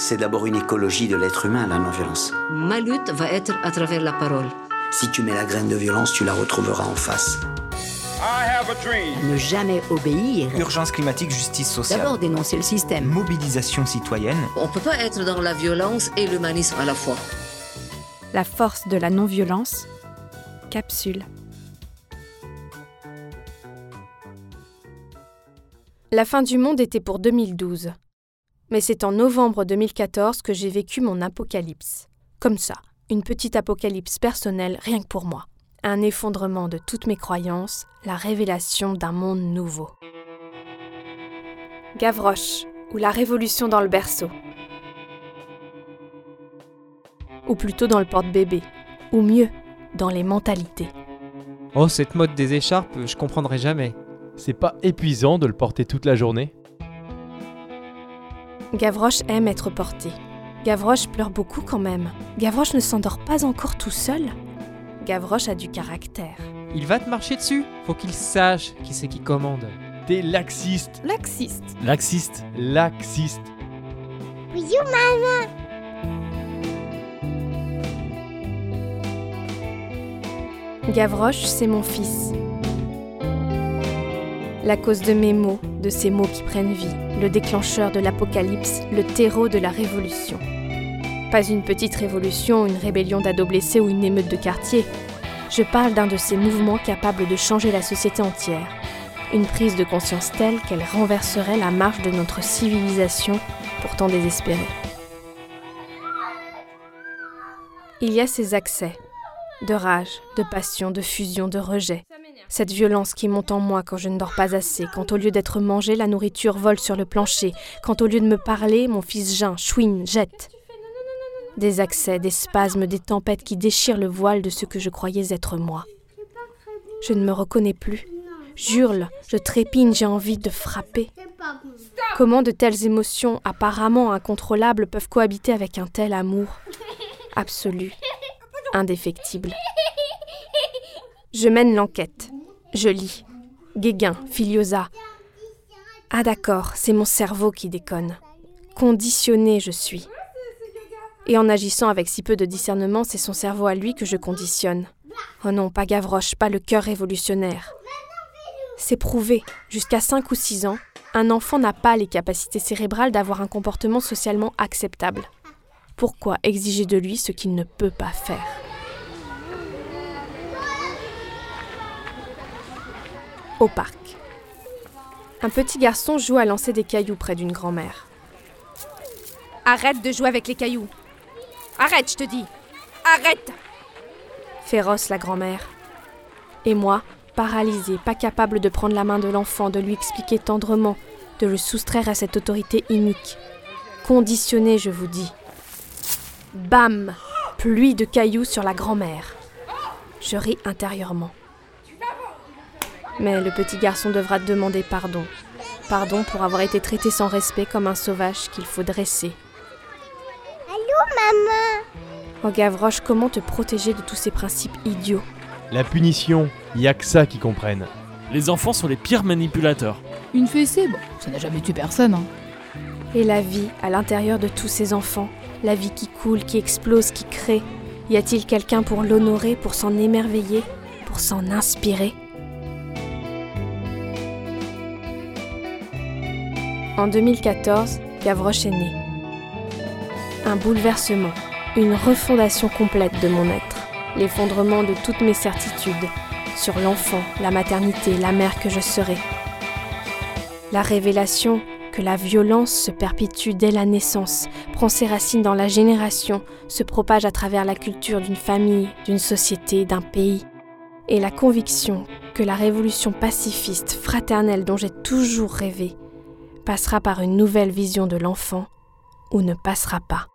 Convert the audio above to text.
C'est d'abord une écologie de l'être humain, la non-violence. Ma lutte va être à travers la parole. Si tu mets la graine de violence, tu la retrouveras en face. Ne jamais obéir. Urgence climatique, justice sociale. D'abord dénoncer le système. Mobilisation citoyenne. On ne peut pas être dans la violence et l'humanisme à la fois. La force de la non-violence. Capsule. La fin du monde était pour 2012. Mais c'est en novembre 2014 que j'ai vécu mon apocalypse. Comme ça, une petite apocalypse personnelle rien que pour moi. Un effondrement de toutes mes croyances, la révélation d'un monde nouveau. Gavroche, ou la révolution dans le berceau. Ou plutôt dans le porte-bébé. Ou mieux, dans les mentalités. Oh, cette mode des écharpes, je comprendrai jamais. C'est pas épuisant de le porter toute la journée? Gavroche aime être porté. Gavroche pleure beaucoup quand même. Gavroche ne s'endort pas encore tout seul. Gavroche a du caractère. Il va te marcher dessus Faut qu'il sache qui c'est qui commande. T'es laxiste Laxiste. Laxiste Laxiste Gavroche, c'est mon fils. La cause de mes mots, de ces mots qui prennent vie, le déclencheur de l'apocalypse, le terreau de la révolution. Pas une petite révolution, une rébellion d'ados blessés ou une émeute de quartier. Je parle d'un de ces mouvements capables de changer la société entière. Une prise de conscience telle qu'elle renverserait la marche de notre civilisation, pourtant désespérée. Il y a ces accès de rage, de passion, de fusion, de rejet. Cette violence qui monte en moi quand je ne dors pas assez, quand au lieu d'être mangé, la nourriture vole sur le plancher, quand au lieu de me parler, mon fils geint, chouine, jette. Des accès, des spasmes, des tempêtes qui déchirent le voile de ce que je croyais être moi. Je ne me reconnais plus. J'hurle, je trépigne, j'ai envie de frapper. Comment de telles émotions apparemment incontrôlables peuvent cohabiter avec un tel amour absolu, indéfectible? Je mène l'enquête. Je lis. Guéguin, Filiosa. Ah d'accord, c'est mon cerveau qui déconne. Conditionné je suis. Et en agissant avec si peu de discernement, c'est son cerveau à lui que je conditionne. Oh non, pas Gavroche, pas le cœur révolutionnaire. C'est prouvé, jusqu'à 5 ou 6 ans, un enfant n'a pas les capacités cérébrales d'avoir un comportement socialement acceptable. Pourquoi exiger de lui ce qu'il ne peut pas faire? Au parc. Un petit garçon joue à lancer des cailloux près d'une grand-mère. Arrête de jouer avec les cailloux Arrête, je te dis Arrête Féroce la grand-mère. Et moi, paralysée, pas capable de prendre la main de l'enfant, de lui expliquer tendrement, de le soustraire à cette autorité inique. Conditionné, je vous dis. Bam Pluie de cailloux sur la grand-mère. Je ris intérieurement. Mais le petit garçon devra demander pardon. Pardon pour avoir été traité sans respect comme un sauvage qu'il faut dresser. Allô, maman? Oh Gavroche, comment te protéger de tous ces principes idiots? La punition, y a que ça qu'ils comprennent. Les enfants sont les pires manipulateurs. Une fessée, bon, ça n'a jamais tué personne. Hein. Et la vie à l'intérieur de tous ces enfants, la vie qui coule, qui explose, qui crée, y a-t-il quelqu'un pour l'honorer, pour s'en émerveiller, pour s'en inspirer? En 2014, Gavroche est né. Un bouleversement, une refondation complète de mon être, l'effondrement de toutes mes certitudes sur l'enfant, la maternité, la mère que je serai. La révélation que la violence se perpétue dès la naissance, prend ses racines dans la génération, se propage à travers la culture d'une famille, d'une société, d'un pays. Et la conviction que la révolution pacifiste, fraternelle dont j'ai toujours rêvé, passera par une nouvelle vision de l'enfant ou ne passera pas.